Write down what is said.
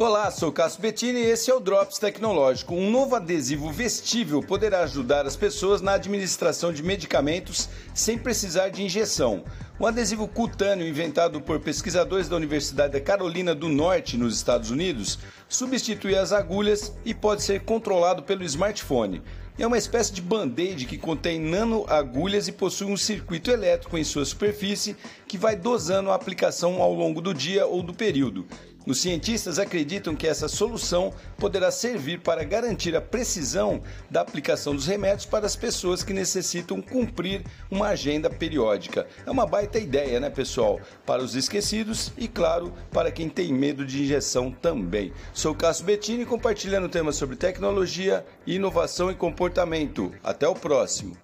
Olá, sou Cássio Bettini e esse é o Drops Tecnológico. Um novo adesivo vestível poderá ajudar as pessoas na administração de medicamentos sem precisar de injeção. Um adesivo cutâneo inventado por pesquisadores da Universidade da Carolina do Norte, nos Estados Unidos, substitui as agulhas e pode ser controlado pelo smartphone. É uma espécie de band-aid que contém nanoagulhas e possui um circuito elétrico em sua superfície que vai dosando a aplicação ao longo do dia ou do período. Os cientistas acreditam que essa solução poderá servir para garantir a precisão da aplicação dos remédios para as pessoas que necessitam cumprir uma agenda periódica. É uma baita ideia, né, pessoal? Para os esquecidos e, claro, para quem tem medo de injeção também. Sou Cássio Bettini compartilhando temas sobre tecnologia, inovação e comportamento. Até o próximo.